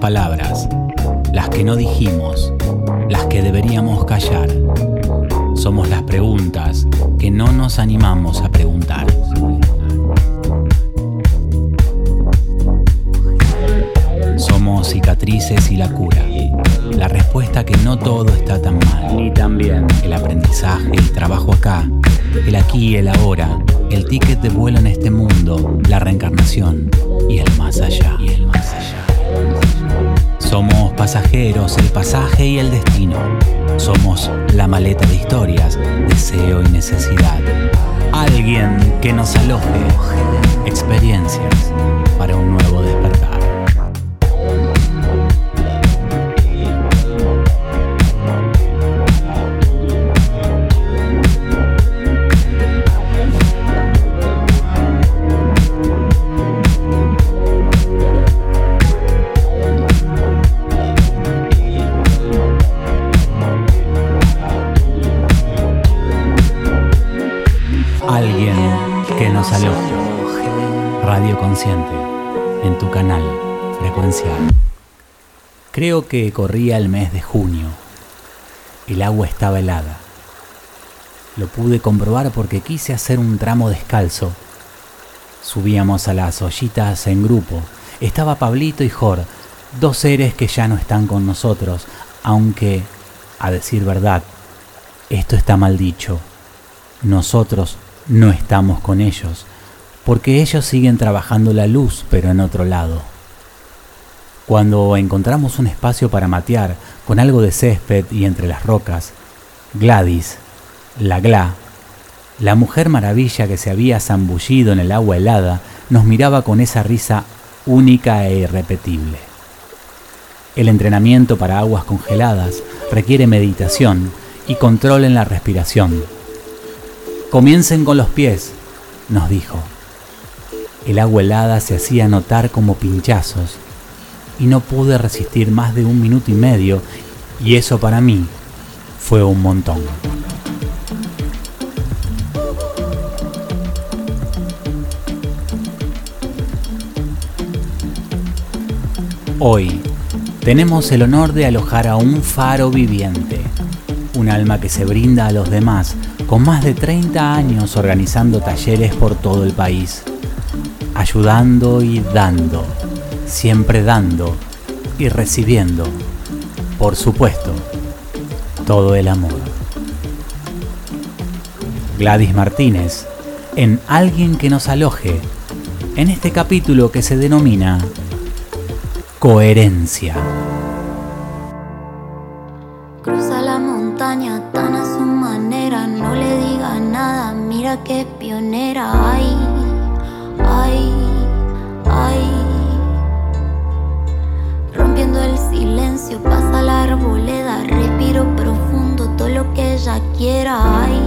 Palabras, las que no dijimos, las que deberíamos callar. Somos las preguntas que no nos animamos a preguntar. Somos cicatrices y la cura. La respuesta que no todo está tan mal. Ni tan bien. El aprendizaje, el trabajo acá, el aquí y el ahora, el ticket de vuelo en este mundo, la reencarnación y el más allá. Somos pasajeros, el pasaje y el destino. Somos la maleta de historias, deseo y necesidad. Alguien que nos aloje, experiencias para un nuevo despertar. En tu canal frecuencial. Creo que corría el mes de junio. El agua estaba helada. Lo pude comprobar porque quise hacer un tramo descalzo. Subíamos a las ollitas en grupo. Estaba Pablito y Jor, dos seres que ya no están con nosotros, aunque, a decir verdad, esto está mal dicho. Nosotros no estamos con ellos, porque ellos siguen trabajando la luz, pero en otro lado. Cuando encontramos un espacio para matear, con algo de césped y entre las rocas, Gladys, la Gla, la mujer maravilla que se había zambullido en el agua helada, nos miraba con esa risa única e irrepetible. El entrenamiento para aguas congeladas requiere meditación y control en la respiración. Comiencen con los pies, nos dijo. El agua helada se hacía notar como pinchazos y no pude resistir más de un minuto y medio y eso para mí fue un montón. Hoy tenemos el honor de alojar a un faro viviente, un alma que se brinda a los demás con más de 30 años organizando talleres por todo el país, ayudando y dando, siempre dando y recibiendo, por supuesto, todo el amor. Gladys Martínez, en Alguien que nos aloje, en este capítulo que se denomina Coherencia. Cruza la montaña tan a su manera, no le diga nada, mira que Ay, ay,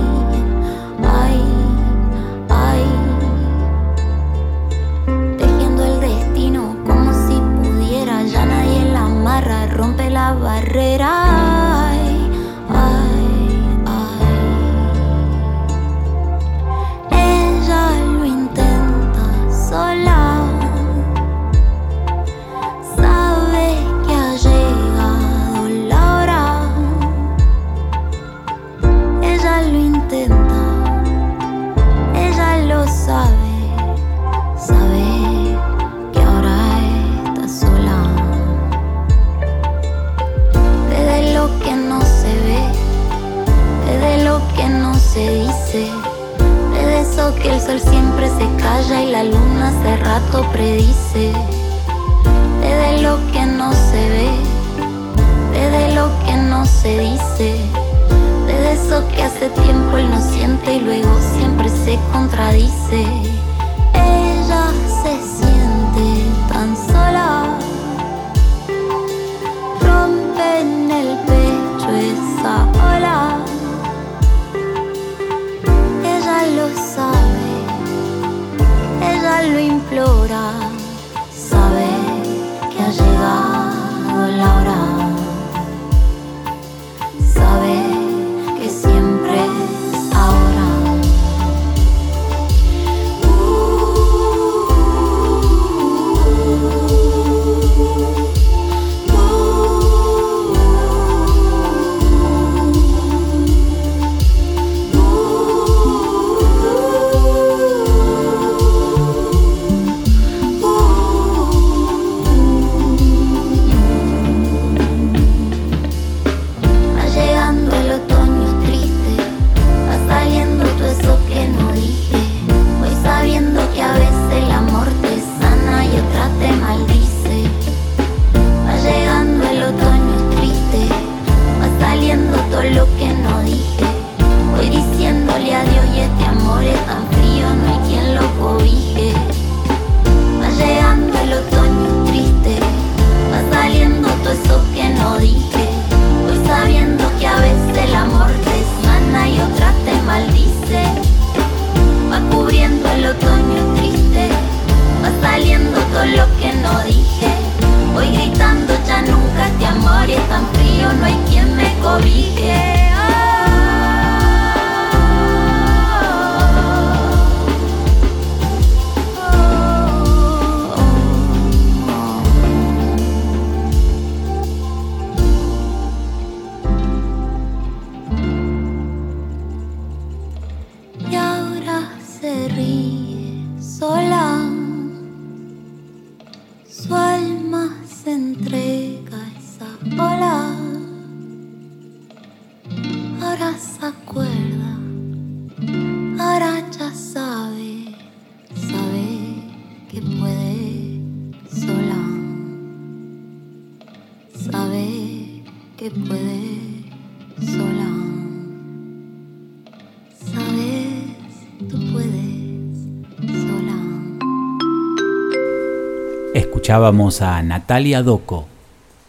Escuchábamos a Natalia Doco,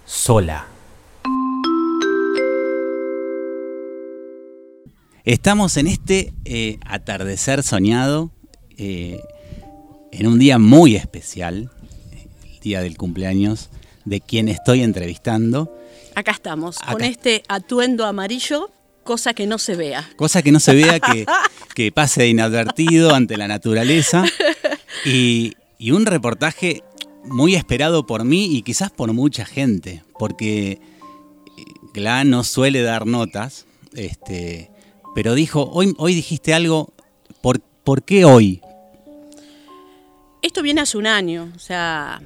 sola. Estamos en este eh, atardecer soñado, eh, en un día muy especial, el día del cumpleaños de quien estoy entrevistando. Acá estamos, con este atuendo amarillo, cosa que no se vea. Cosa que no se vea, que, que pase inadvertido ante la naturaleza. Y, y un reportaje muy esperado por mí y quizás por mucha gente, porque eh, Gla no suele dar notas, este, pero dijo, hoy, hoy dijiste algo, ¿por, ¿por qué hoy? Esto viene hace un año, o sea,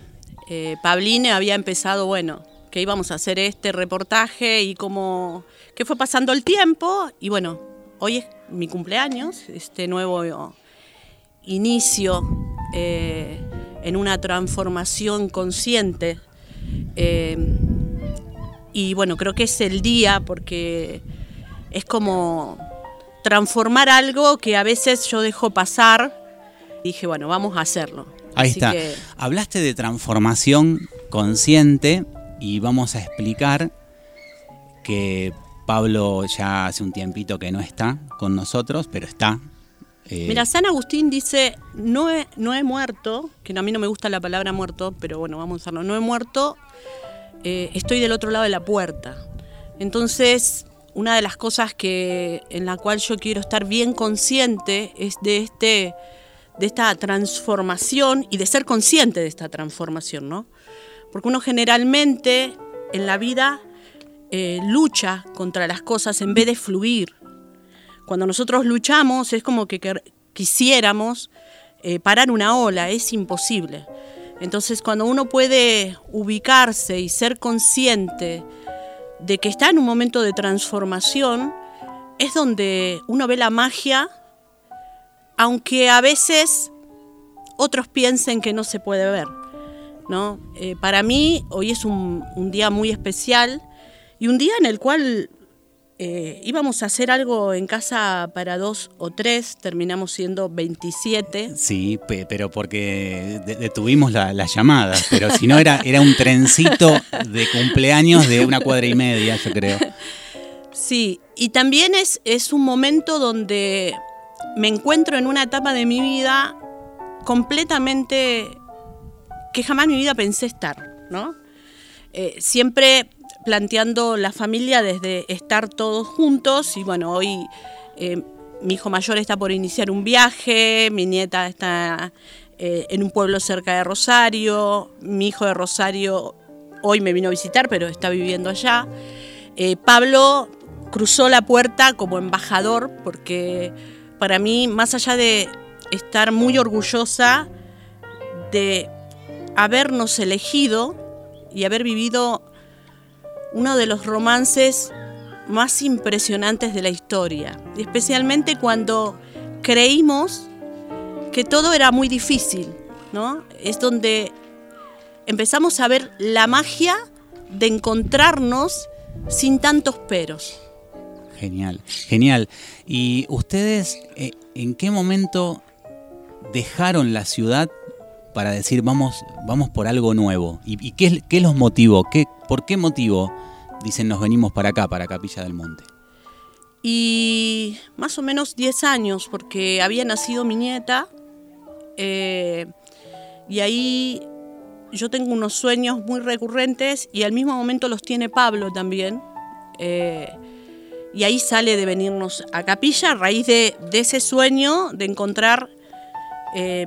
eh, Pabline había empezado, bueno, que íbamos a hacer este reportaje y como que fue pasando el tiempo y bueno, hoy es mi cumpleaños, este nuevo inicio eh, en una transformación consciente. eh, y bueno, creo que es el día porque es como transformar algo que a veces yo dejo pasar. Dije, bueno, vamos a hacerlo. Ahí Así está. que- Hablaste de transformación consciente y vamos a explicar que Pablo ya hace un tiempito que no está con nosotros, pero está. Eh, Mira, San Agustín dice, no he, no he muerto, que a mí no me gusta la palabra muerto, pero bueno, vamos a usarlo, no he muerto, eh, estoy del otro lado de la puerta. Entonces, una de las cosas que, en la cual yo quiero estar bien consciente es de, este, de esta transformación y de ser consciente de esta transformación, ¿no? Porque uno generalmente en la vida eh, lucha contra las cosas en vez de fluir. Cuando nosotros luchamos es como que quisiéramos eh, parar una ola, es imposible. Entonces cuando uno puede ubicarse y ser consciente de que está en un momento de transformación, es donde uno ve la magia, aunque a veces otros piensen que no se puede ver. ¿no? Eh, para mí hoy es un día muy especial y un día en el cual eh, íbamos a hacer algo en casa para dos o tres, terminamos siendo 27. Sí, pe- pero porque de- detuvimos la- las llamadas, pero si no era, era un trencito de cumpleaños de una cuadra y media, yo creo. Sí, y también es, es un momento donde me encuentro en una etapa de mi vida completamente que jamás en mi vida pensé estar, ¿no? Eh, siempre planteando la familia desde estar todos juntos y bueno, hoy eh, mi hijo mayor está por iniciar un viaje, mi nieta está eh, en un pueblo cerca de Rosario, mi hijo de Rosario hoy me vino a visitar, pero está viviendo allá. Eh, Pablo cruzó la puerta como embajador porque para mí, más allá de estar muy orgullosa de habernos elegido y haber vivido uno de los romances más impresionantes de la historia, especialmente cuando creímos que todo era muy difícil, ¿no? Es donde empezamos a ver la magia de encontrarnos sin tantos peros. Genial, genial. ¿Y ustedes eh, en qué momento dejaron la ciudad para decir vamos, vamos por algo nuevo? ¿Y, y qué, qué los motivó? ¿Qué, ¿Por qué motivo dicen nos venimos para acá, para Capilla del Monte? Y más o menos 10 años, porque había nacido mi nieta, eh, y ahí yo tengo unos sueños muy recurrentes y al mismo momento los tiene Pablo también. eh, y ahí sale de venirnos a Capilla a raíz de, ese sueño de encontrar eh,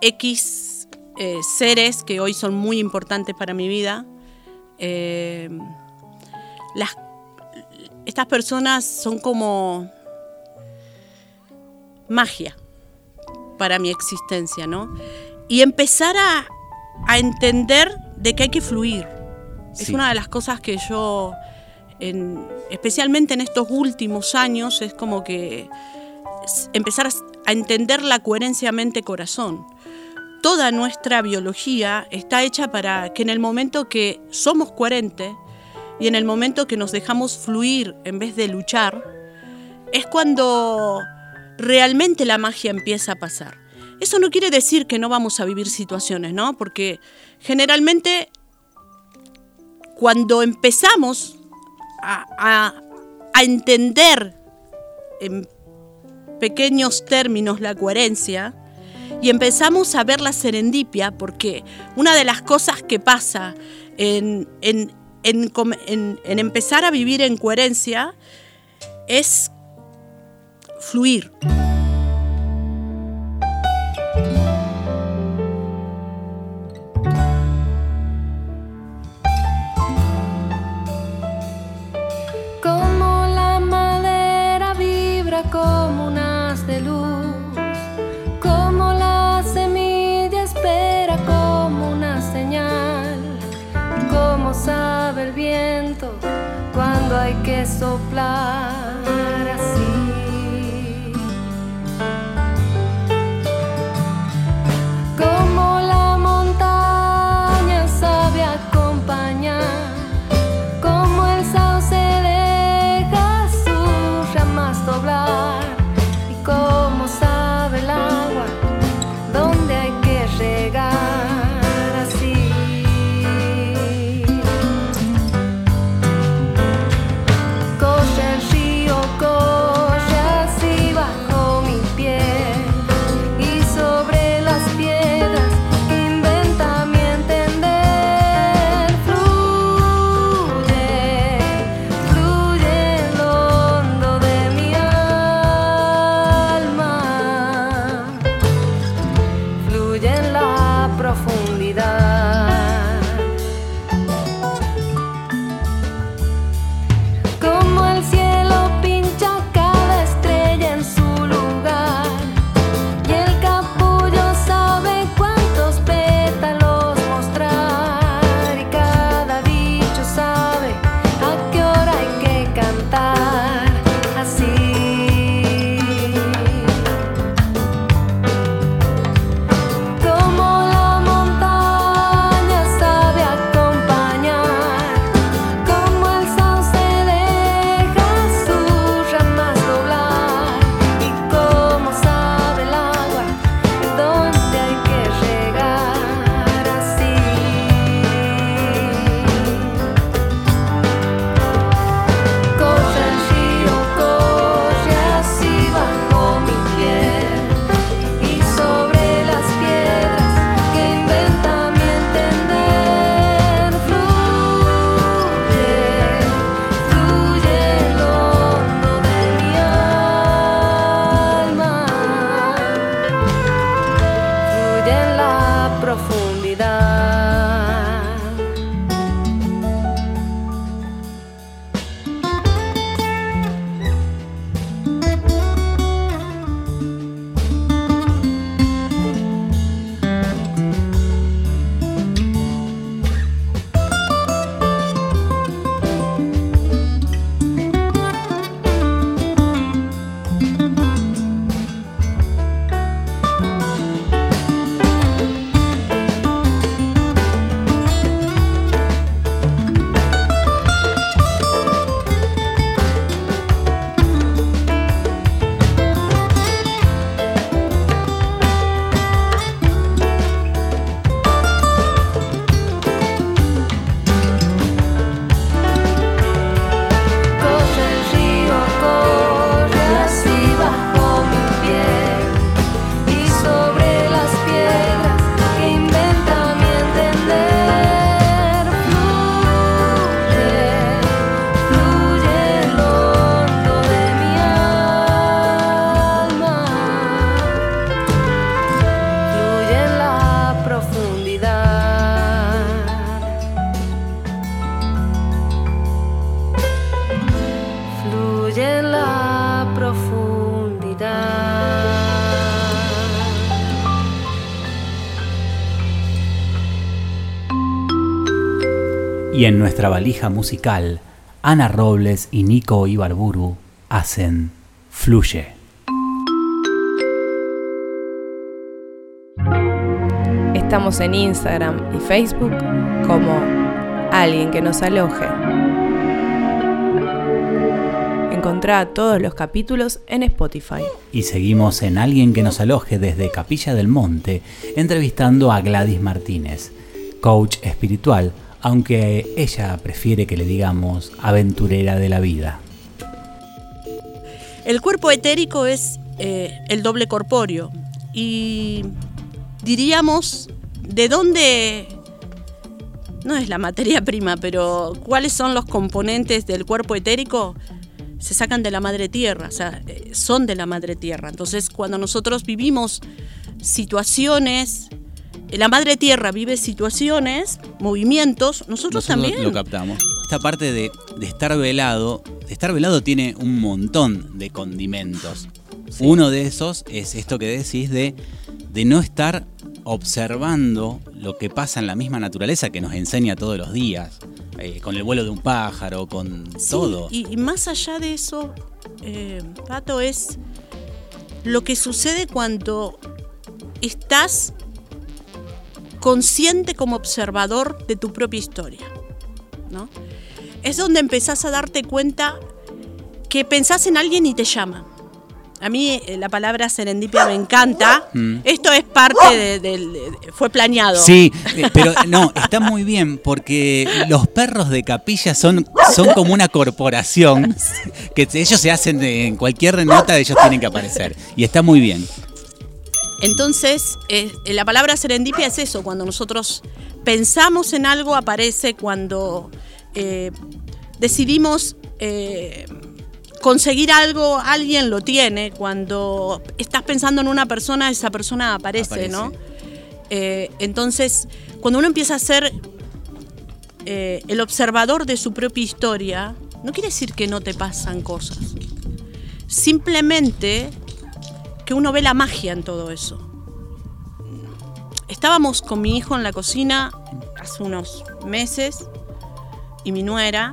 X seres que hoy son muy importantes para mi vida. Eh, las estas personas son como magia para mi existencia, ¿no? Y empezar a, a entender de que hay que fluir. Es una de las cosas que yo, especialmente en estos últimos años, es como que empezar a entender la coherencia mente-corazón. Toda nuestra biología está hecha para que en el momento que somos coherentes y en el momento que nos dejamos fluir en vez de luchar, es cuando realmente la magia empieza a pasar. Eso no quiere decir que no vamos a vivir situaciones, ¿no? Porque generalmente cuando empezamos a, entender en pequeños términos la coherencia y empezamos a ver la serendipia, porque una de las cosas que pasa en, en empezar a vivir en coherencia es fluir. Soplar Y en nuestra valija musical, Ana Robles y Nico Ibarburu hacen Fluye. Estamos en Instagram y Facebook como Alguien que nos aloje. Encontrá todos los capítulos en Spotify. Y seguimos en Alguien que nos aloje desde Capilla del Monte, entrevistando a Gladys Martínez, coach espiritual, aunque ella prefiere que le digamos aventurera de la vida. El cuerpo etérico es eh, el doble corpóreo y diríamos de dónde no es la materia prima, pero cuáles son los componentes del cuerpo etérico se sacan de la madre tierra, o sea, eh, son de la madre tierra. Entonces, cuando nosotros vivimos situaciones, la madre tierra vive situaciones, movimientos, nosotros, también. Lo captamos. Esta parte de, de estar velado, de estar velado tiene un montón de condimentos. Uno de esos es esto que decís de, de no estar observando lo que pasa en la misma naturaleza que nos enseña todos los días, eh, con el vuelo de un pájaro, con Sí, todo. Y, y más allá de eso, eh, Pato, es lo que sucede cuando estás consciente como observador de tu propia historia. ¿no? Es donde empezás a darte cuenta que pensás en alguien y te llama. A mí eh, la palabra serendipia me encanta. Mm. Esto es parte de- del... de- fue planeado. Sí, eh, pero no, está muy bien porque los perros de capilla son, son como una corporación que ellos se hacen en cualquier nota, ellos tienen que aparecer. Y está muy bien. Entonces, eh, la palabra serendipia es eso, cuando nosotros pensamos en algo aparece, cuando eh, decidimos eh, conseguir algo, alguien lo tiene, cuando estás pensando en una persona, esa persona aparece, Aparece. ¿no? Eh, entonces, cuando uno empieza a ser eh, el observador de su propia historia, no quiere decir que no te pasan cosas. Simplemente que uno ve la magia en todo eso. Estábamos con mi hijo en la cocina hace unos meses y mi nuera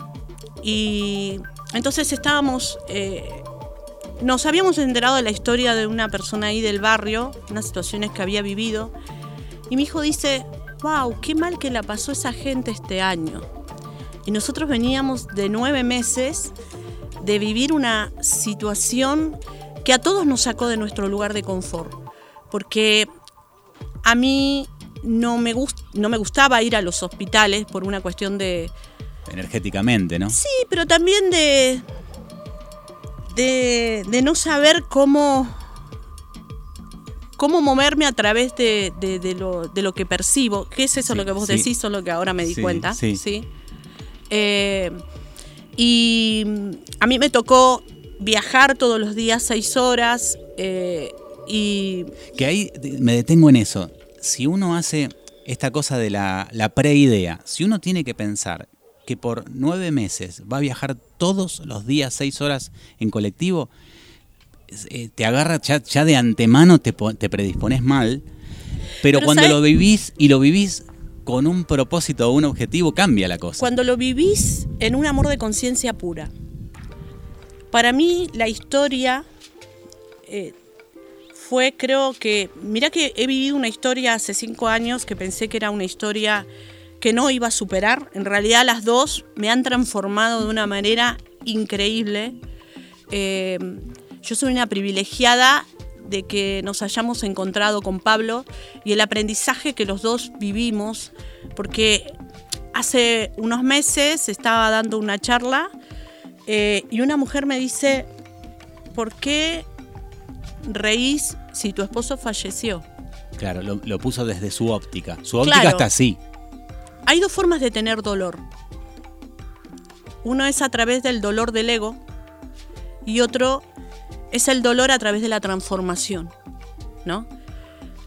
y entonces estábamos, eh, nos habíamos enterado de la historia de una persona ahí del barrio, unas situaciones que había vivido y mi hijo dice, wow, qué mal que la pasó esa gente este año. Y nosotros veníamos de nueve meses de vivir una situación que a todos nos sacó de nuestro lugar de confort. Porque a mí no me, gust- no me gustaba ir a los hospitales por una cuestión de... Energéticamente, ¿no? Sí, pero también de... De, de no saber cómo... Cómo moverme a través de, de- de lo, de lo que percibo. ¿Qué es eso Sí, lo que vos sí. decís? Solo que ahora me di Sí, cuenta. sí. Eh, y a mí me tocó viajar todos los días seis horas eh, y Que ahí me detengo en eso. Si uno hace esta cosa de la, la preidea, si uno tiene que pensar que por nueve meses va a viajar todos los días seis horas en colectivo, eh, te agarra ya, ya de antemano, te, po- te predispones mal, pero, Pero cuando lo vivís y lo vivís con un propósito o un objetivo, cambia la cosa. cuando lo vivís en un amor de conciencia pura. Para mí la historia eh, fue, creo que, mira que he vivido una historia hace cinco años que pensé que era una historia que no iba a superar. En realidad las dos me han transformado de una manera increíble. Eh, yo soy una privilegiada de que nos hayamos encontrado con Pablo y el aprendizaje que los dos vivimos, porque hace unos meses estaba dando una charla eh, y una mujer me dice, ¿por qué reís si tu esposo falleció? Claro, lo, lo puso desde su óptica. Su óptica Claro. está así. Hay dos formas de tener dolor. Uno es a través del dolor del ego y otro es el dolor a través de la transformación, ¿no?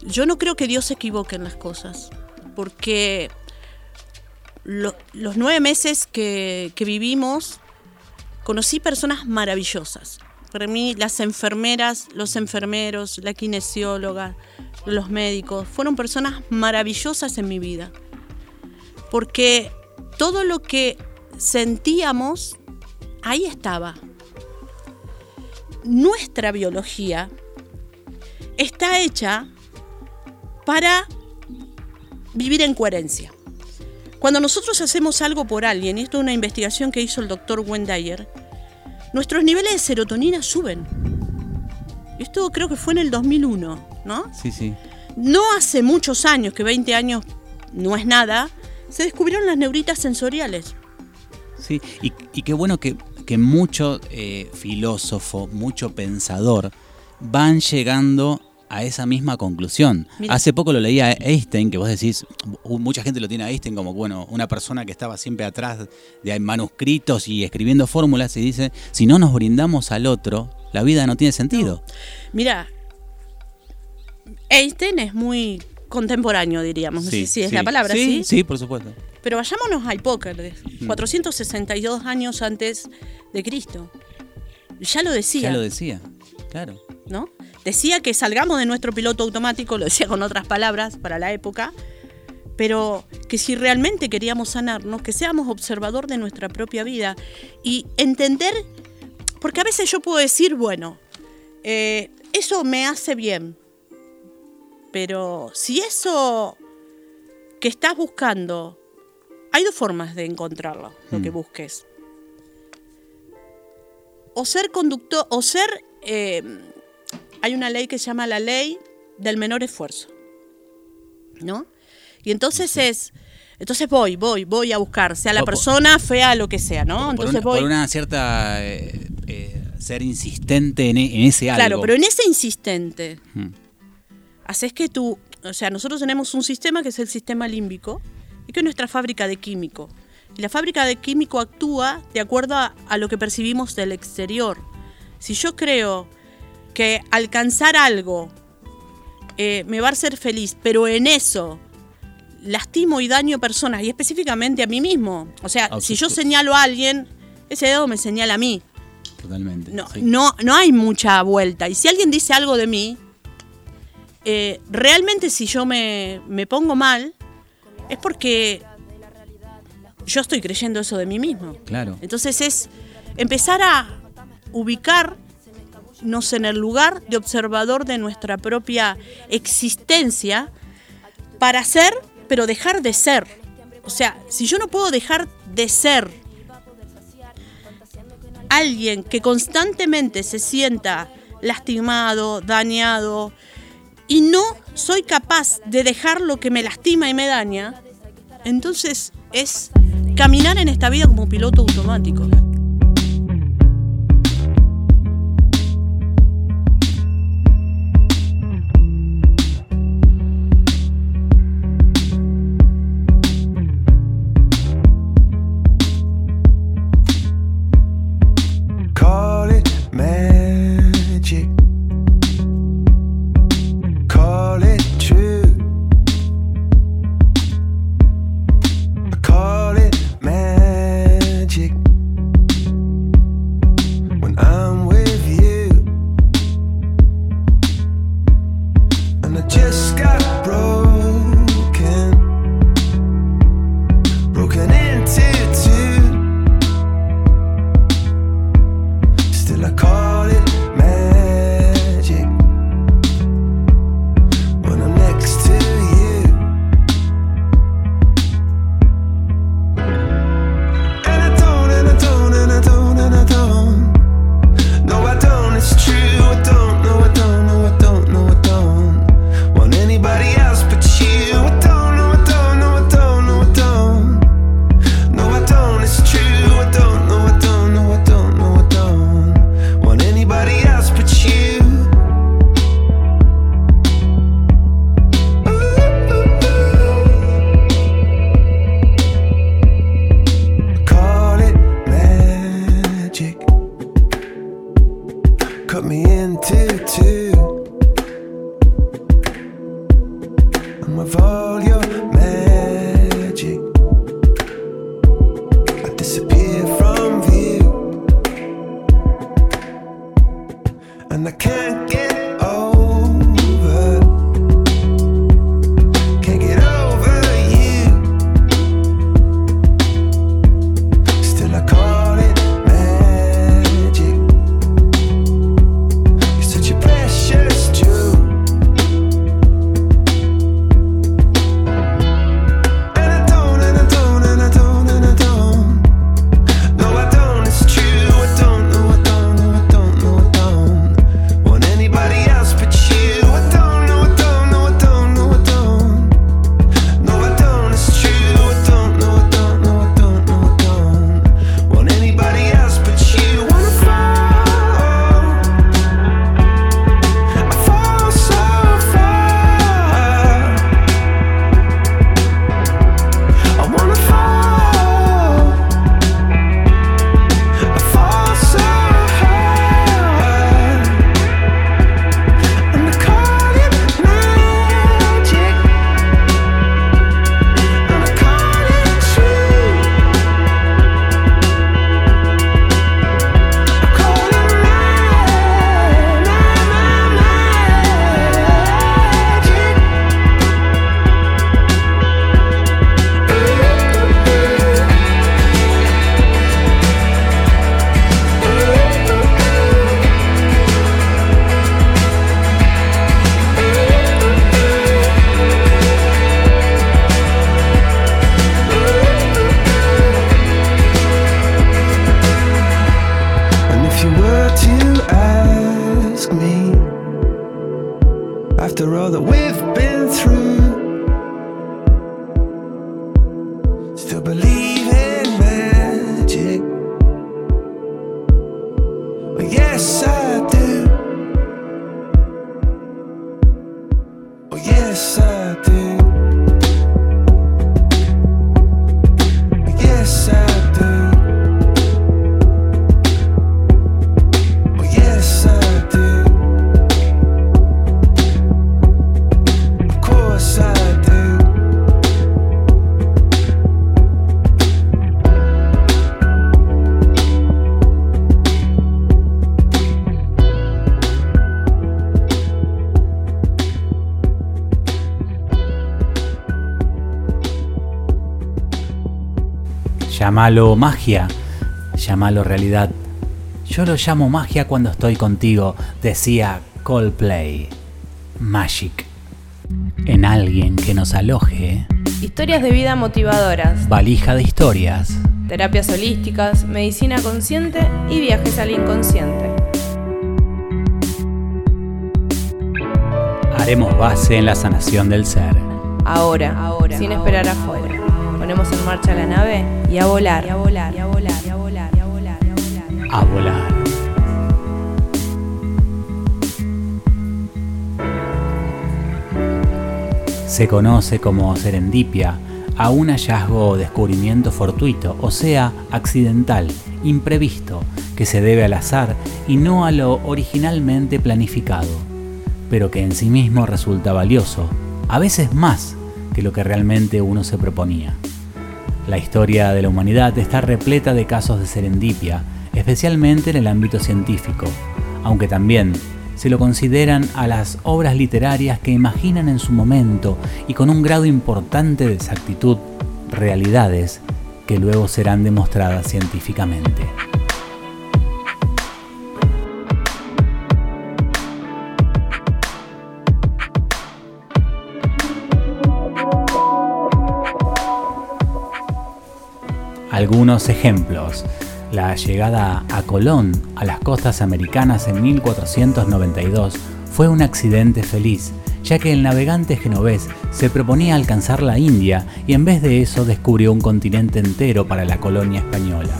Yo no creo que Dios se equivoque en las cosas, porque lo- los nueve meses que, que vivimos conocí personas maravillosas. Para mí las enfermeras, los enfermeros, la kinesióloga, los médicos, fueron personas maravillosas en mi vida porque todo lo que sentíamos, ahí estaba. Nuestra biología está hecha para vivir en coherencia. Cuando nosotros hacemos algo por alguien, y esto es una investigación que hizo el doctor Wendayer, nuestros niveles de serotonina suben. Esto creo que fue en el 2001, ¿no? Sí, sí. No hace muchos años, que 20 años no es nada, se descubrieron las neuritas sensoriales. Sí, y, y qué bueno que, que mucho eh, filósofo, mucho pensador van llegando a esa misma conclusión. Mira. Hace poco lo leía Einstein, que vos decís, mucha gente lo tiene a Einstein como, bueno, una persona que estaba siempre atrás de manuscritos y escribiendo fórmulas y dice, si no nos brindamos al otro, la vida no tiene sentido. Mira, Einstein es muy contemporáneo, diríamos. No sé si es la palabra, ¿sí? Sí, por supuesto. Pero vayámonos a Hipócrates, Mm. 462 años antes de Cristo. Ya lo decía, Ya lo decía, claro. ¿no? Decía que salgamos de nuestro piloto automático, lo decía con otras palabras para la época, pero que si realmente queríamos sanarnos, que seamos observador de nuestra propia vida y entender, porque a veces yo puedo decir, bueno, eh, eso me hace bien, pero si eso que estás buscando, hay dos formas de encontrarlo, lo que Mm. busques. O ser conductor, o ser... eh, hay una ley que se llama la ley del menor esfuerzo. ¿No? Y entonces es... Entonces voy, voy, voy a buscar, sea la O por- persona, fea, lo que sea, ¿no? por, Entonces una, voy... por una cierta... eh, eh, ser insistente en, e- en ese algo. Claro, pero en ese insistente, Mm. haces que tú, o sea, nosotros tenemos un sistema que es el sistema límbico y que es nuestra fábrica de químico. Y la fábrica de químico actúa de acuerdo a, a lo que percibimos del exterior. Si yo creo que alcanzar algo eh, me va a hacer feliz, pero en eso lastimo y daño personas y específicamente a mí mismo. O sea, Ah, si yo señalo a alguien, ese dedo me señala a mí. Totalmente. No, sí. no, no hay mucha vuelta. Y si alguien dice algo de mí, eh, realmente si yo me, me pongo mal, es porque yo estoy creyendo eso de mí mismo. Claro. Entonces es empezar a en el lugar de observador de nuestra propia existencia para ser, pero dejar de ser. O sea, si yo no puedo dejar de ser alguien que constantemente se sienta lastimado, dañado, y no soy capaz de dejar lo que me lastima y me daña, entonces es caminar en esta vida como piloto automático. sad day Llámalo magia, llámalo realidad. Yo lo llamo magia cuando estoy contigo, decía Coldplay. Magic. En alguien que nos aloje, Historias de vida motivadoras, valija de historias. terapias holísticas, medicina consciente y viajes al inconsciente. Haremos base en la sanación del ser. Ahora, ahora, sin esperar afuera. Ponemos en marcha la nave y a volar, y a volar, y a volar, y a volar, y a volar, y a volar. A volar. Se conoce como serendipia a un hallazgo o descubrimiento fortuito, o sea, accidental, imprevisto, que se debe al azar y no a lo originalmente planificado, pero que en sí mismo resulta valioso, a veces más que lo que realmente uno se proponía. La historia de la humanidad está repleta de casos de serendipia, especialmente en el ámbito científico, aunque también se lo consideran a las obras literarias que imaginan en su momento y con un grado importante de exactitud realidades que luego serán demostradas científicamente. Algunos ejemplos. La llegada a Colón a las costas americanas en 1492 fue un accidente feliz, ya que el navegante genovés se proponía alcanzar la India y en vez de eso descubrió un continente entero para la colonia española.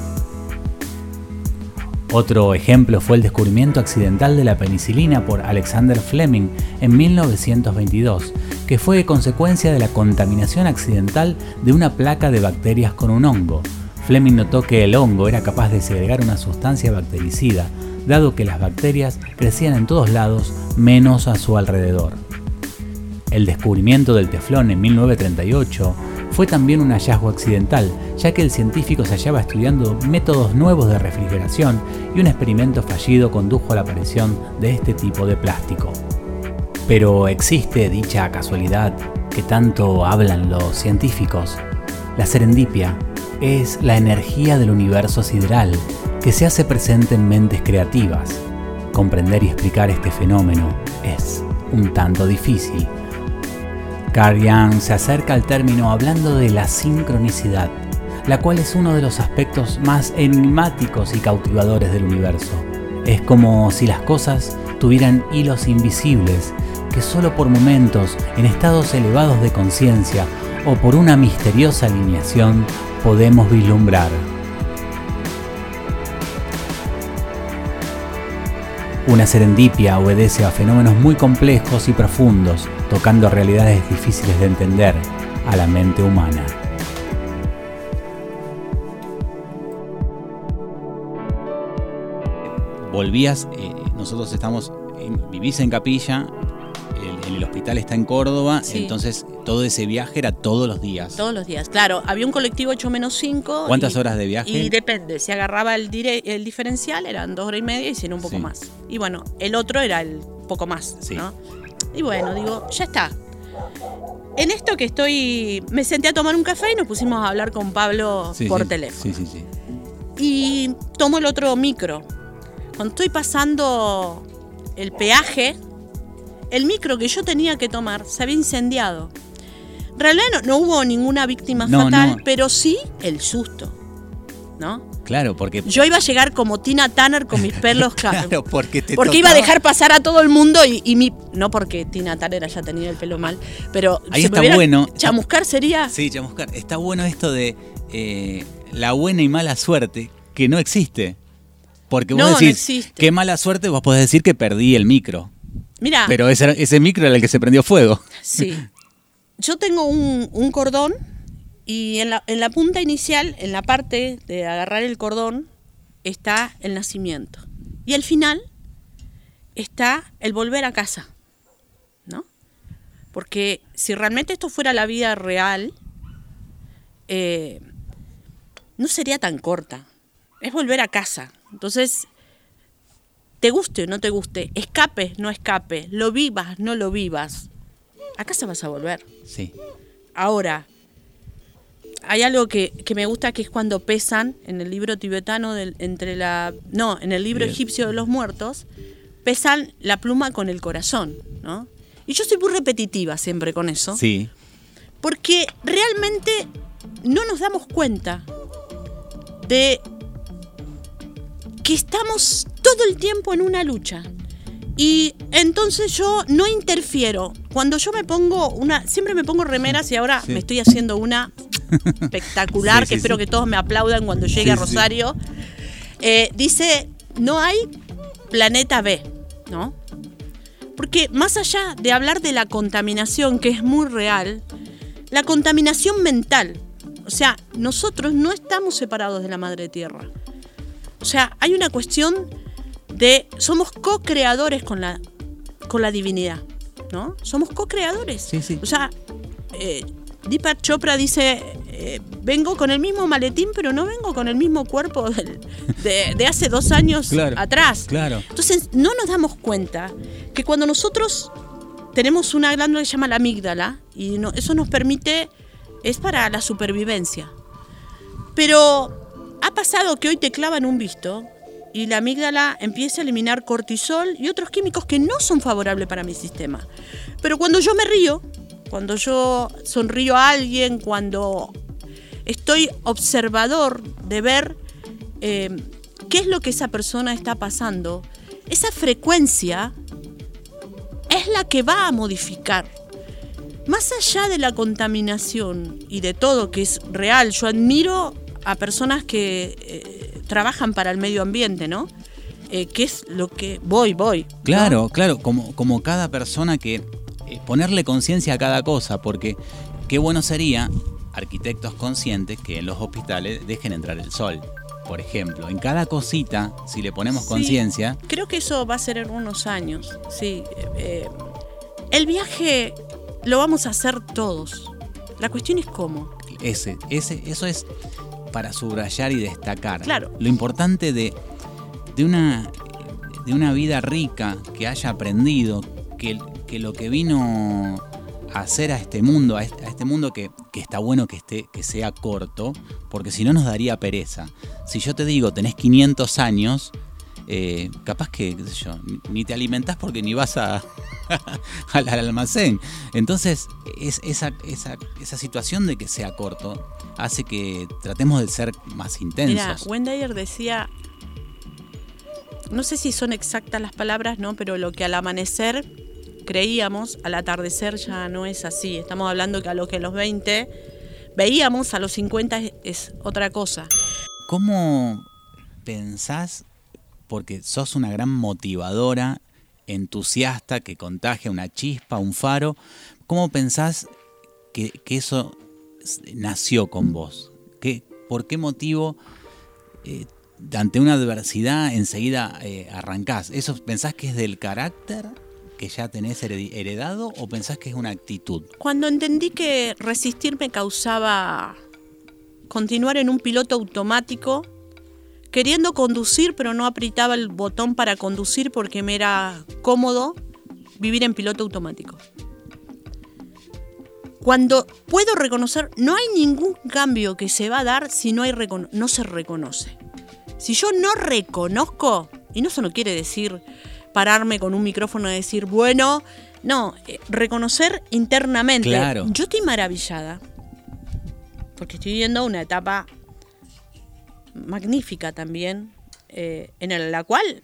Otro ejemplo fue el descubrimiento accidental de la penicilina por Alexander Fleming en 1922, que fue consecuencia de la contaminación accidental de una placa de bacterias con un hongo. Fleming notó que el hongo era capaz de segregar una sustancia bactericida, dado que las bacterias crecían en todos lados menos a su alrededor. El descubrimiento del teflón en 1938 fue también un hallazgo accidental, ya que el científico se hallaba estudiando métodos nuevos de refrigeración y un experimento fallido condujo a la aparición de este tipo de plástico. Pero existe dicha casualidad que tanto hablan los científicos. La serendipia es la energía del universo sideral que se hace presente en mentes creativas. Comprender y explicar este fenómeno es un tanto difícil. Carl se acerca al término hablando de la sincronicidad, la cual es uno de los aspectos más enigmáticos y cautivadores del universo. Es como si las cosas tuvieran hilos invisibles que solo por momentos, en estados elevados de conciencia o por una misteriosa alineación, podemos vislumbrar. Una serendipia obedece a fenómenos muy complejos y profundos, tocando realidades difíciles de entender a la mente humana. Volvías, eh, nosotros estamos, en- vivís en Capilla, el, el hospital está en Córdoba, Sí. entonces todo ese viaje era todos los días. Todos los días. Claro, había un colectivo 8 menos 5. ¿Cuántas horas de viaje? Y depende, si agarraba el, diferencial eran dos horas y media y si no un poco Sí. más. Y bueno, el otro era el poco más, Sí. ¿no? Y bueno, digo, ya está. En esto que estoy, me senté a tomar un café y nos pusimos a hablar con Pablo Sí, por teléfono. Sí, sí, sí. Y tomo el otro micro. Cuando estoy pasando el peaje, el micro que yo tenía que tomar se había incendiado. En realidad no, no hubo ninguna víctima No, fatal, no. pero sí el susto. ¿no? Claro, porque. Yo iba a llegar como Tina Turner con mis pelos Claro, porque te Porque iba a dejar pasar a todo el mundo y, y mi. No porque Tina Turner haya tenido el pelo mal, pero. Ahí si está bueno. Chamuscar sería. Sí, chamuscar. Está bueno esto de eh, la buena y mala suerte, que no existe. Porque vos No, no decís, existe. qué mala suerte, vos podés decir que perdí el micro. Mira, Pero ese, ese micro era el que se prendió fuego. sí. Yo tengo un, cordón y en la, en la punta inicial, en la parte de agarrar el cordón, está el nacimiento. Y al final está el volver a casa. ¿No? Porque si realmente esto fuera la vida real, eh, no sería tan corta. Es volver a casa. Entonces, te guste o no te guste, escapes, no escapes, lo vivas, no lo vivas, a casa vas a volver. Sí. Ahora, hay algo que, que me gusta que es cuando pesan en el libro tibetano del, entre la. No, en el libro Bien. egipcio de los muertos, pesan la pluma con el corazón, ¿no? Y yo soy muy repetitiva siempre con eso. Sí. Porque realmente no nos damos cuenta de que estamos todo el tiempo en una lucha. Y entonces yo no interfiero. Cuando yo me pongo una, siempre me pongo remeras y ahora Sí. me estoy haciendo una espectacular, Sí, que espero que todos me aplaudan cuando llegue a. Rosario. Eh, dice, no hay planeta B, ¿no? Porque más allá de hablar de la contaminación, que es muy real, la contaminación mental, o sea, nosotros no estamos separados de la madre tierra. O sea, hay una cuestión de somos co-creadores con la, con la divinidad, ¿no? Somos co-creadores. Sí, sí. O sea, eh, Deepak Chopra dice, eh, vengo con el mismo maletín, pero no vengo con el mismo cuerpo del- de, de hace dos años Claro, atrás. claro. Entonces, no nos damos cuenta que cuando nosotros tenemos una glándula que se llama la amígdala, y no- eso nos permite, es para la supervivencia. Pero ha pasado que hoy te clavan un visto y la amígdala empieza a eliminar cortisol y otros químicos que no son favorables para mi sistema. Pero cuando yo me río, cuando yo sonrío a alguien, cuando estoy observador de ver eh, qué es lo que esa persona está pasando, esa frecuencia es la que va a modificar. Más allá de la contaminación y de todo que es real, yo admiro a personas que eh, trabajan para el medio ambiente, ¿no? Eh, que es lo que voy, voy. ¿no? Claro, claro, como, como cada persona que eh, ponerle conciencia a cada cosa, porque qué bueno sería arquitectos conscientes que en los hospitales dejen entrar el sol. Por ejemplo, en cada cosita, si le ponemos Sí. conciencia, Creo que eso va a ser en unos años, sí. eh, el viaje lo vamos a hacer todos. La cuestión es cómo. ese, ese, eso es para subrayar y destacar. Claro. Lo importante de, de una de una vida rica que haya aprendido, que, que lo que vino a hacer a este mundo, a este, a este mundo que, que está bueno que esté, que sea corto, porque si no nos daría pereza. Si yo te digo, tenés 500 años, eh, capaz que, qué sé yo, ni- te alimentás porque ni vas a, al, al almacén. Entonces, es, esa, esa, esa situación de que sea corto hace que tratemos de ser más Mira, intensos. Wendayer decía, no sé si son exactas las palabras, ¿no? Pero lo que al amanecer creíamos, al atardecer ya no es así. Estamos hablando que a lo que a los 20 veíamos, a los 50 es, es otra cosa. ¿Cómo pensás, porque sos una gran motivadora, entusiasta, que contagia una chispa, un faro, ¿cómo pensás que, eso nació con vos? ¿Qué, ¿Por qué motivo eh, ante una adversidad enseguida eh, arrancás? ¿Eso pensás que es del carácter que ya tenés heredado o pensás que es una actitud? Cuando entendí que resistir me causaba continuar en un piloto automático, queriendo conducir, pero no apretaba el botón para conducir porque me era cómodo vivir en piloto automático. Cuando puedo reconocer, no hay ningún cambio que se va a dar si no, hay recono- no se reconoce. Si yo no reconozco, y no eso no quiere decir pararme con un micrófono y decir, bueno, no, eh, reconocer internamente. Claro. Yo estoy maravillada, porque estoy viviendo una etapa magnífica también, eh, en el- la cual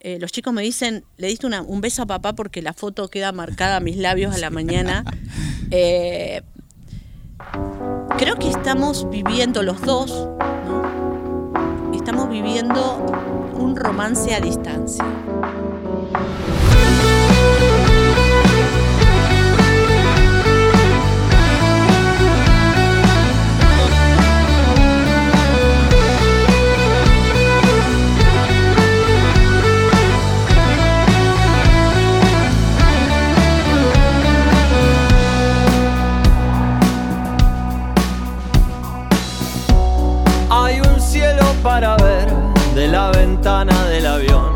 eh, los chicos me dicen, le diste una- un beso a papá porque la foto queda marcada a mis labios a la mañana. Eh, creo que estamos viviendo los dos, ¿no? estamos viviendo un romance a distancia. Para ver de la ventana del avión.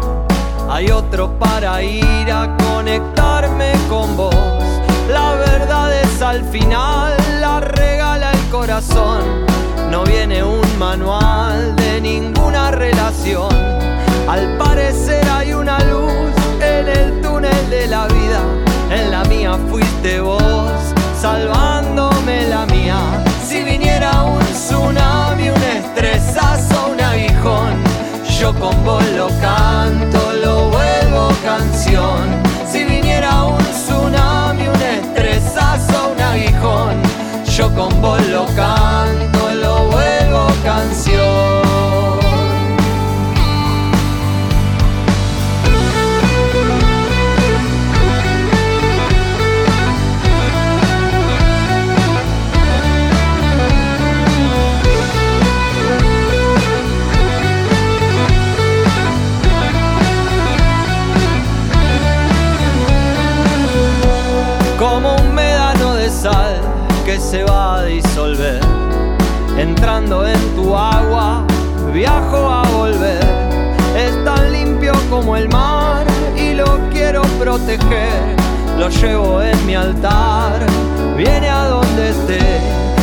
Hay otro para ir a conectarme con vos. La verdad es al final, la regala el corazón. No viene un manual de ninguna relación. Proteger. Lo llevo en mi altar, viene a donde esté.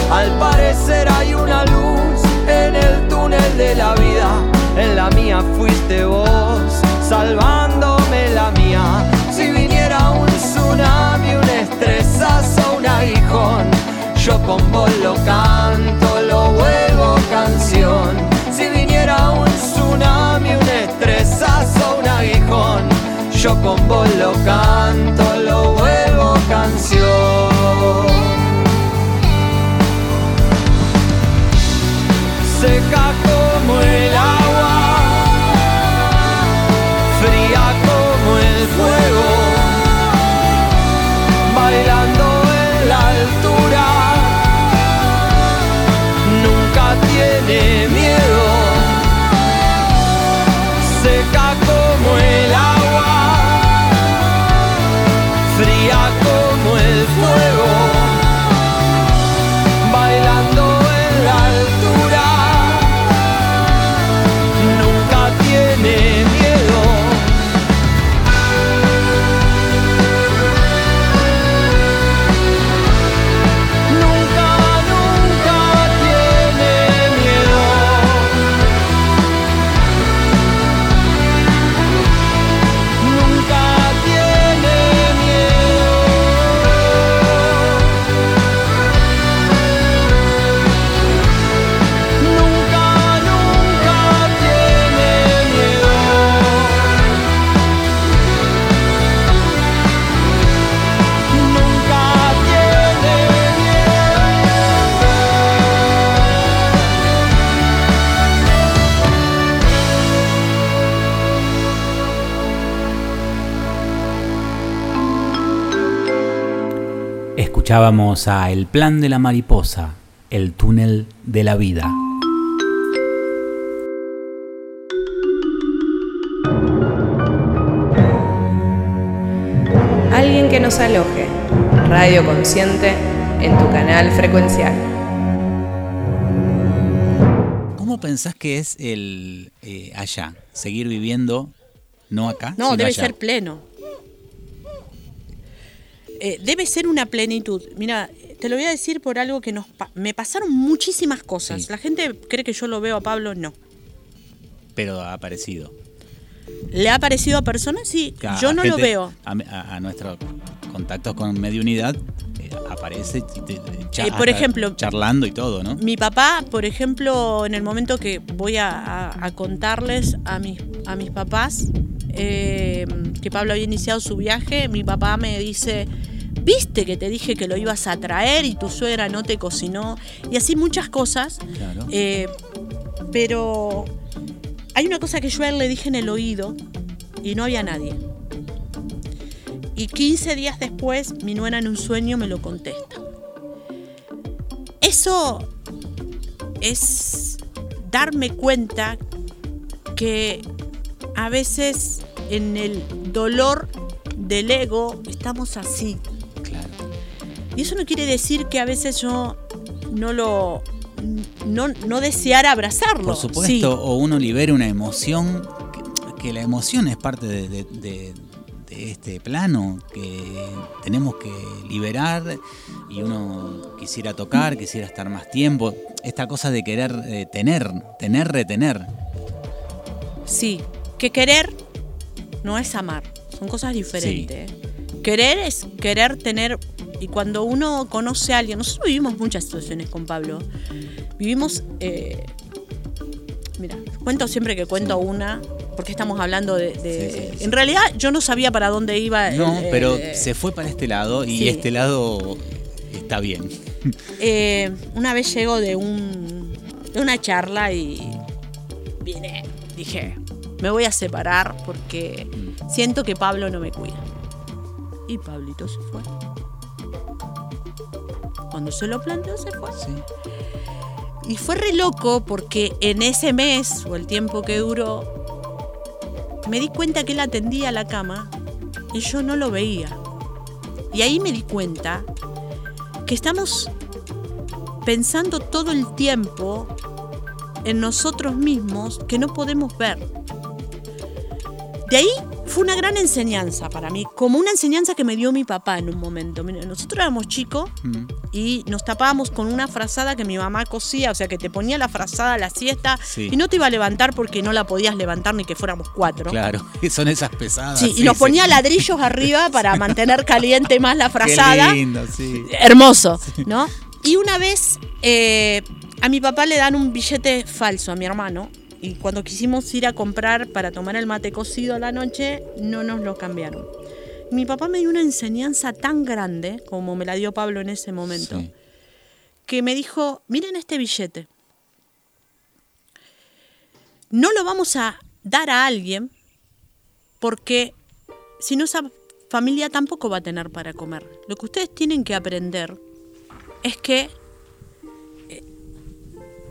Al parecer hay una luz en el túnel de la vida. En la mía fuiste vos, salvándome la mía. Si viniera un tsunami, un estresazo, un aguijón, yo con vos lo canto, lo vuelvo canción. Si viniera un tsunami, un estresazo, un aguijón, yo con vos lo canto, lo vuelvo canción. Escuchábamos a El plan de la mariposa, el túnel de la vida. Alguien que nos aloje. Radio Consciente en tu canal frecuencial. ¿Cómo pensás que es el eh, allá? ¿Seguir viviendo no acá? No, sino debe allá? ser pleno. Eh, debe ser una plenitud. Mira, te lo voy a decir por algo que nos pa- me pasaron muchísimas cosas. Sí. La gente cree que yo lo veo a Pablo, no. Pero ha aparecido. ¿Le ha parecido a personas? Sí, A- yo no lo veo. A, a- a nuestro contactos con mediunidad eh, aparece cha- Eh, por ejemplo, charlando y todo, ¿no? Mi papá, por ejemplo, en el momento que voy a contarles a mis, a mis papás eh, que Pablo había iniciado su viaje, mi papá me dice, viste que te dije que lo ibas a traer y tu suegra no te cocinó, y así muchas cosas. Claro. Eh, pero hay una cosa que yo a él le dije en el oído y no había nadie. Y 15 días después, mi nuera en un sueño me lo contesta. Eso es darme cuenta que a veces en el dolor del ego estamos así. Claro. Y eso no quiere decir que a veces yo no lo no, no deseara abrazarlo. Por supuesto, Sí. o uno libera una emoción, que, que la emoción es parte de, de- de- de este plano que tenemos que liberar y uno quisiera tocar, quisiera estar más tiempo. Esta cosa de querer eh, tener, tener, retener. Sí, que querer no es amar, son cosas diferentes. ¿eh? Querer es querer tener, y cuando uno conoce a alguien, nosotros vivimos muchas situaciones con Pablo, vivimos, eh, mira, cuento siempre que cuento una, porque estamos hablando de... de- Sí, sí, sí. En realidad yo no sabía para dónde iba. No, eh, pero eh, se fue para este lado y sí. este lado está bien. Eh, una vez llego de, un, de una charla y vine, dije, me voy a separar porque siento que Pablo no me cuida. Y Pablito se fue. Cuando se lo planteó, se fue. Sí. Y fue re loco porque en ese mes, o el tiempo que duró, me di cuenta que él atendía la cama y yo no lo veía. Y ahí me di cuenta que estamos pensando todo el tiempo en nosotros mismos que no podemos ver. De ahí fue una gran enseñanza para mí, como una enseñanza que me dio mi papá en un momento. Nosotros éramos chicos Mm. y nos tapábamos con una frazada que mi mamá cosía, o sea que te ponía la frazada a la siesta Sí. y no te iba a levantar porque no la podías levantar ni que fuéramos cuatro. Claro, son esas pesadas. Sí, y nos sí. ponía ladrillos arriba para mantener caliente más la Qué frazada. lindo, sí. Hermoso, ¿no? Y una vez eh, a mi papá le dan un billete falso a mi hermano y cuando quisimos ir a comprar para tomar el mate cocido a la noche, no nos lo cambiaron. Mi papá me dio una enseñanza tan grande, como me la dio Pablo en ese momento, Sí. que me dijo, miren este billete. No lo vamos a dar a alguien porque si no esa familia tampoco va a tener para comer. Lo que ustedes tienen que aprender es que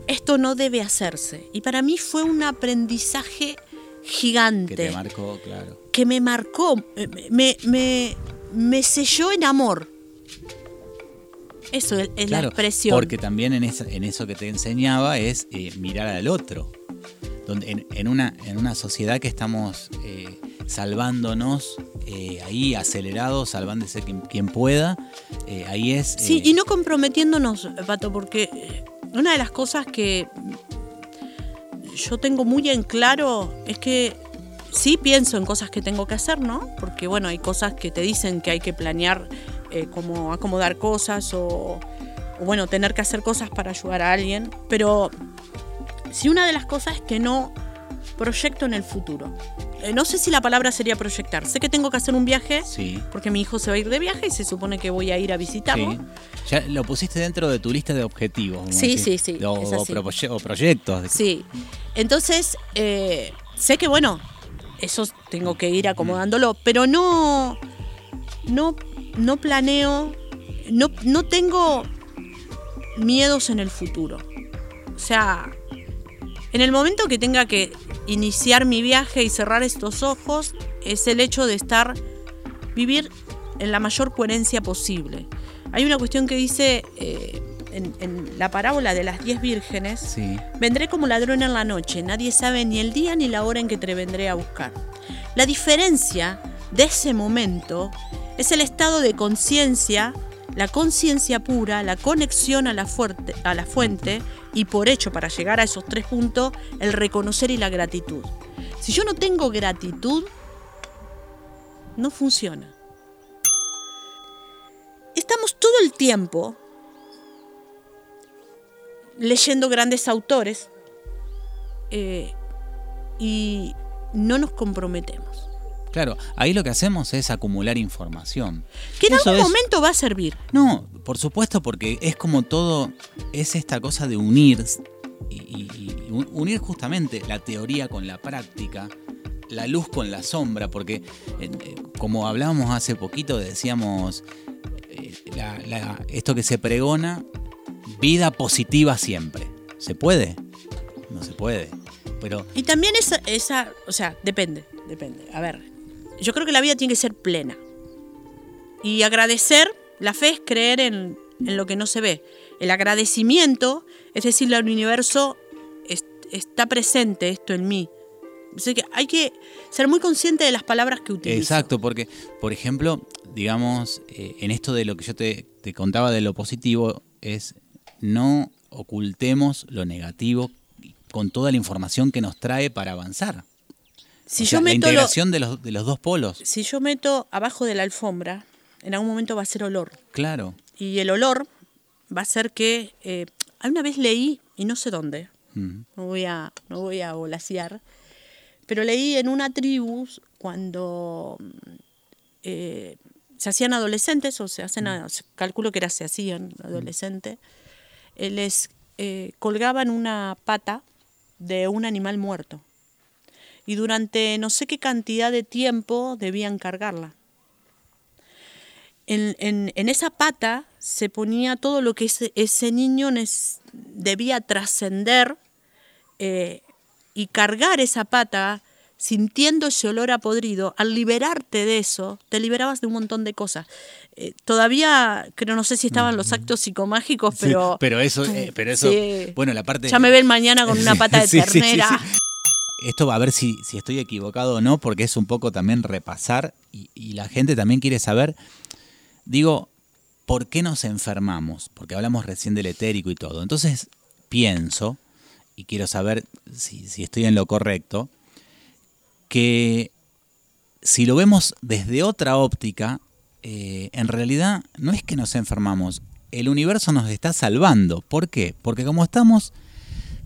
esto no debe hacerse. Y para mí fue un aprendizaje gigante Que te marcó, claro. que me marcó, me, me, me selló en amor. Eso es, es la expresión. Porque también en, esa- en eso que te enseñaba es eh, mirar al otro. Donde en, en una, en una sociedad que estamos eh, salvándonos, eh, ahí acelerados, salvándose quien, quien pueda, eh, ahí es... Sí, y no comprometiéndonos, Pato, porque una de las cosas que yo tengo muy en claro es que sí pienso en cosas que tengo que hacer, ¿no? Porque bueno, hay cosas que te dicen que hay que planear eh, como acomodar cosas o, bueno, tener que hacer cosas para ayudar a alguien, pero sí una de las cosas es que no proyecto en el futuro. Eh, no sé si la palabra sería proyectar. Sé que tengo que hacer un viaje Sí. porque mi hijo se va a ir de viaje y se supone que voy a ir a visitarlo. Sí. Ya lo pusiste dentro de tu lista de objetivos. Sí, sí, sí, O, proye- o proyectos. Sí. Entonces, eh, sé que bueno, eso tengo que ir acomodándolo, pero no, no, no planeo, no, no tengo miedos en el futuro. O sea, en el momento que tenga que iniciar mi viaje y cerrar estos ojos, es el hecho de estar, vivir en la mayor coherencia posible. Hay una cuestión que dice eh, en, en la parábola de las diez vírgenes, Sí. Vendré como ladrón en la noche, nadie sabe ni el día ni la hora en que te vendré a buscar. La diferencia de ese momento es el estado de conciencia, la conciencia pura, la conexión a la, fuerte- a la fuente y por hecho para llegar a esos tres puntos, el reconocer y la gratitud. Si yo no tengo gratitud, no funciona. todo el tiempo leyendo grandes autores eh, y no nos comprometemos. Claro, ahí lo que hacemos es acumular información. Que en Eso algún es- momento va a servir. No, por supuesto, porque es como todo, es esta cosa de unir, y, y- y un- unir justamente la teoría con la práctica, la luz con la sombra, porque eh, eh, como hablábamos hace poquito, decíamos, eh, la- la- esto que se pregona, vida positiva siempre. ¿Se puede? No se puede. Pero Y también esa, esa, o sea, depende, depende. A ver, yo creo que la vida tiene que ser plena. Y agradecer, la fe es creer en, en lo que no se ve. El agradecimiento es decirle al universo, "Es- está presente esto en mí. Así que hay que ser muy consciente de las palabras que utilizo. Exacto, porque, por ejemplo, digamos, eh, en esto de lo que yo te, te contaba de lo positivo, es no ocultemos lo negativo con toda la información que nos trae para avanzar. Si O yo sea, la meto lo- integración de, los, de los dos polos, si yo meto abajo de la alfombra, en algún momento va a ser olor. claro. Y el olor va a ser que. Eh, una vez leí, y no sé dónde, no voy a, no voy a volasear, pero leí en una tribu cuando mm, eh, se hacían adolescentes, o se hacen, calculo que era se hacían adolescentes, eh, les eh, colgaban una pata de un animal muerto. Y durante no sé qué cantidad de tiempo debían cargarla. En, en- en esa pata se ponía todo lo que ese, ese niño debía trascender eh, y cargar esa pata sintiendo ese olor a podrido, al liberarte de eso, te liberabas de un montón de cosas. Eh, todavía, creo, no sé si estaban los actos psicomágicos, Sí, pero... pero eso, eh, pero eso Sí. bueno, la parte... Ya me ven mañana con una pata de sí, ternera. Esto va a ver si, si estoy equivocado o no, porque es un poco también repasar y, y la gente también quiere saber, digo, ¿por qué nos enfermamos? Porque hablamos recién del etérico y todo. Entonces pienso, y quiero saber si, si estoy en lo correcto, que si lo vemos desde otra óptica, eh, en realidad no es que nos enfermamos, el universo nos está salvando. ¿Por qué? Porque como estamos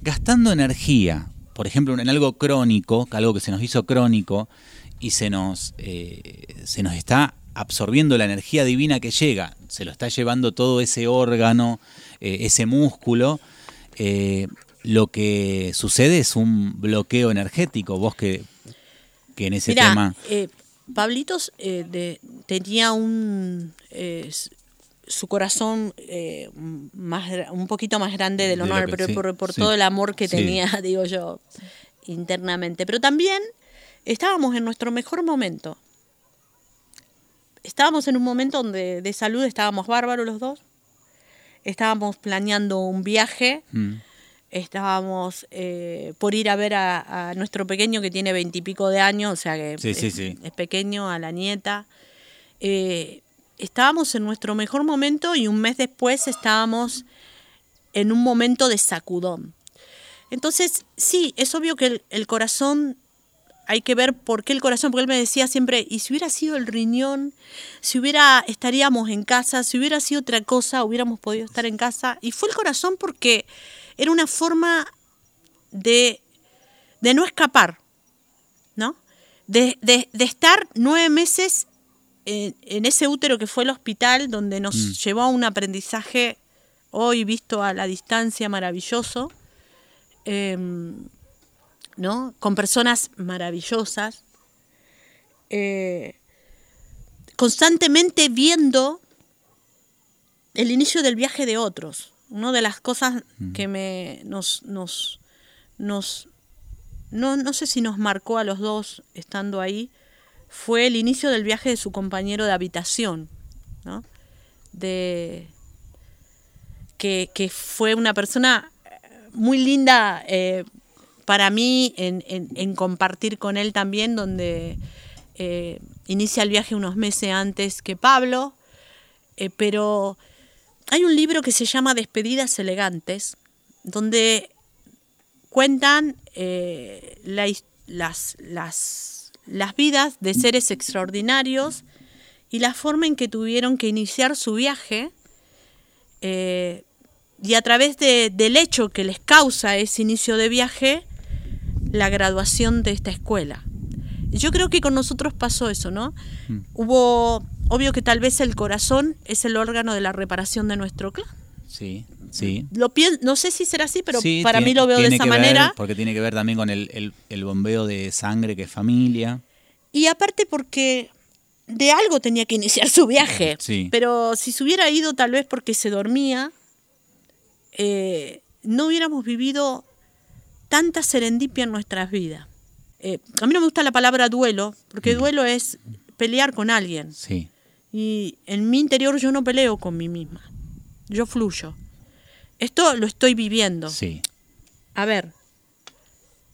gastando energía, por ejemplo, en algo crónico, algo que se nos hizo crónico, y se nos, eh, se nos está absorbiendo la energía divina que llega, se lo está llevando todo ese órgano, eh, ese músculo, eh, lo que sucede es un bloqueo energético. Vos que, que en ese Mirá, tema... Pablitos de- tenía un su corazón eh, más un poquito más grande del De lo honor, que- pero sí, por, por sí. todo el amor que Sí. tenía, digo yo, internamente. Pero también estábamos en nuestro mejor momento. Estábamos en un momento donde de salud estábamos bárbaros los dos. Estábamos planeando un viaje Mm, estábamos eh, por ir a ver a, a nuestro pequeño que tiene veintipico de años, o sea que es pequeño, a la nieta. Eh, estábamos en nuestro mejor momento y un mes después estábamos en un momento de sacudón. Entonces, sí, es obvio que el, corazón, hay que ver por qué el corazón, porque él me decía siempre, y si hubiera sido el riñón, si hubiera, estaríamos en casa, si hubiera sido otra cosa, hubiéramos podido estar en casa. Y fue el corazón porque era una forma de, de no escapar, ¿no? De, de- de estar nueve meses en, en ese útero que fue el hospital, donde nos Mm. llevó a un aprendizaje hoy visto a la distancia maravilloso, em, ¿no? Con personas maravillosas, eh, constantemente viendo el inicio del viaje de otros. Una de las cosas que me nos, nos, nos no, no sé si nos marcó a los dos estando ahí, fue el inicio del viaje de su compañero de habitación, ¿no? De que, fue una persona muy linda eh, para mí en, compartir con él también, donde eh, inicia el viaje unos meses antes que Pablo, eh, pero hay un libro que se llama Despedidas Elegantes, donde cuentan las, las, las vidas de seres extraordinarios y la forma en que tuvieron que iniciar su viaje eh, y a través de- del hecho que les causa ese inicio de viaje, la graduación de esta escuela. Yo creo que con nosotros pasó eso, ¿no? Hubo, obvio que tal vez el corazón es el órgano de la reparación de nuestro clan. Sí, sí. Lo no sé si será así, pero Sí, para tiene- mí lo veo de esa ver, manera. porque tiene que ver también con el, el- el bombeo de sangre que es familia. Y aparte porque de algo tenía que iniciar su viaje. Sí. Pero si se hubiera ido tal vez porque se dormía, eh, no hubiéramos vivido tanta serendipia en nuestras vidas. Eh, a mí no me gusta la palabra duelo, porque duelo es pelear con alguien. Sí. Y en mi interior yo no peleo con mí misma. Yo fluyo. Esto lo estoy viviendo. Sí. A ver,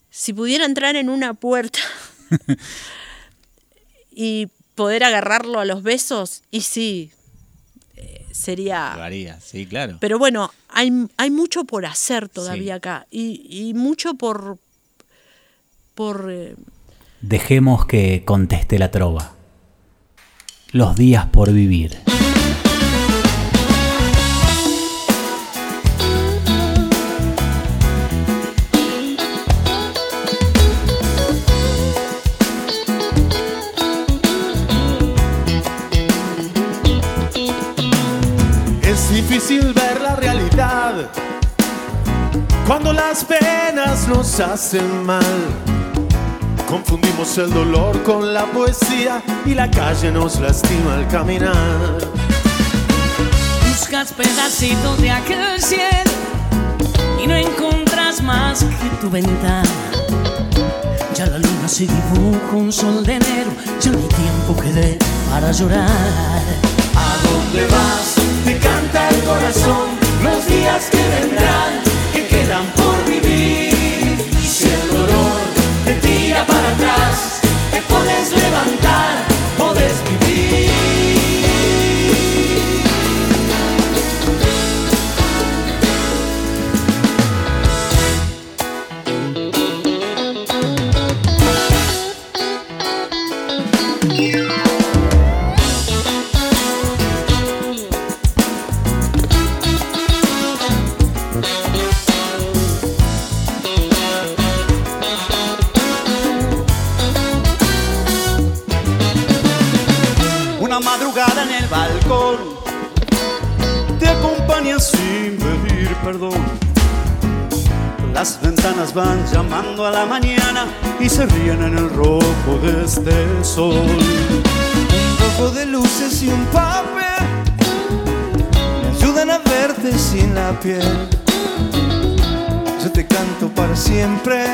si pudiera entrar en una puerta y poder agarrarlo a los besos, y sí, eh, Lo sería... haría, sí, claro. Pero bueno, hay, hay mucho por hacer todavía Sí. acá y, y mucho por... por eh, Dejemos que conteste la trova. Los días por vivir. Cuando las penas nos hacen mal. Confundimos el dolor con la poesía y la calle nos lastima al caminar. Buscas pedacitos de aquel cielo y no encuentras más que tu ventana. Ya la luna se dibuja un sol de enero, ya no hay tiempo que dé para llorar. ¿A dónde vas? Te canta el corazón los días que vendrán, quedan por vivir. Si el dolor te tira para atrás, te puedes levantar, puedes vivir. A la mañana y se ríen en el rojo de este sol. Un poco de luces y un papel me ayudan a verte sin la piel. Yo te canto para siempre,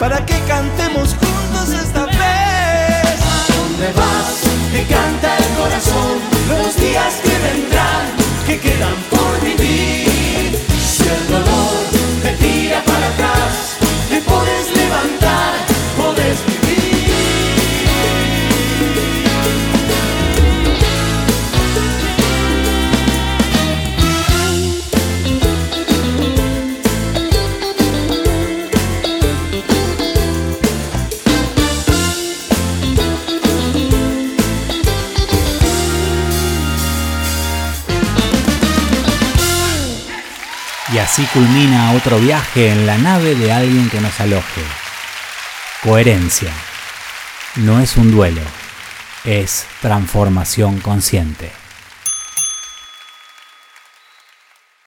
para que cantemos juntos esta vez. ¿A dónde vas? Te canta el corazón los días que vendrán, que quedan por vivir. Así culmina otro viaje en la nave de alguien que nos aloje. Coherencia. No es un duelo, es transformación consciente.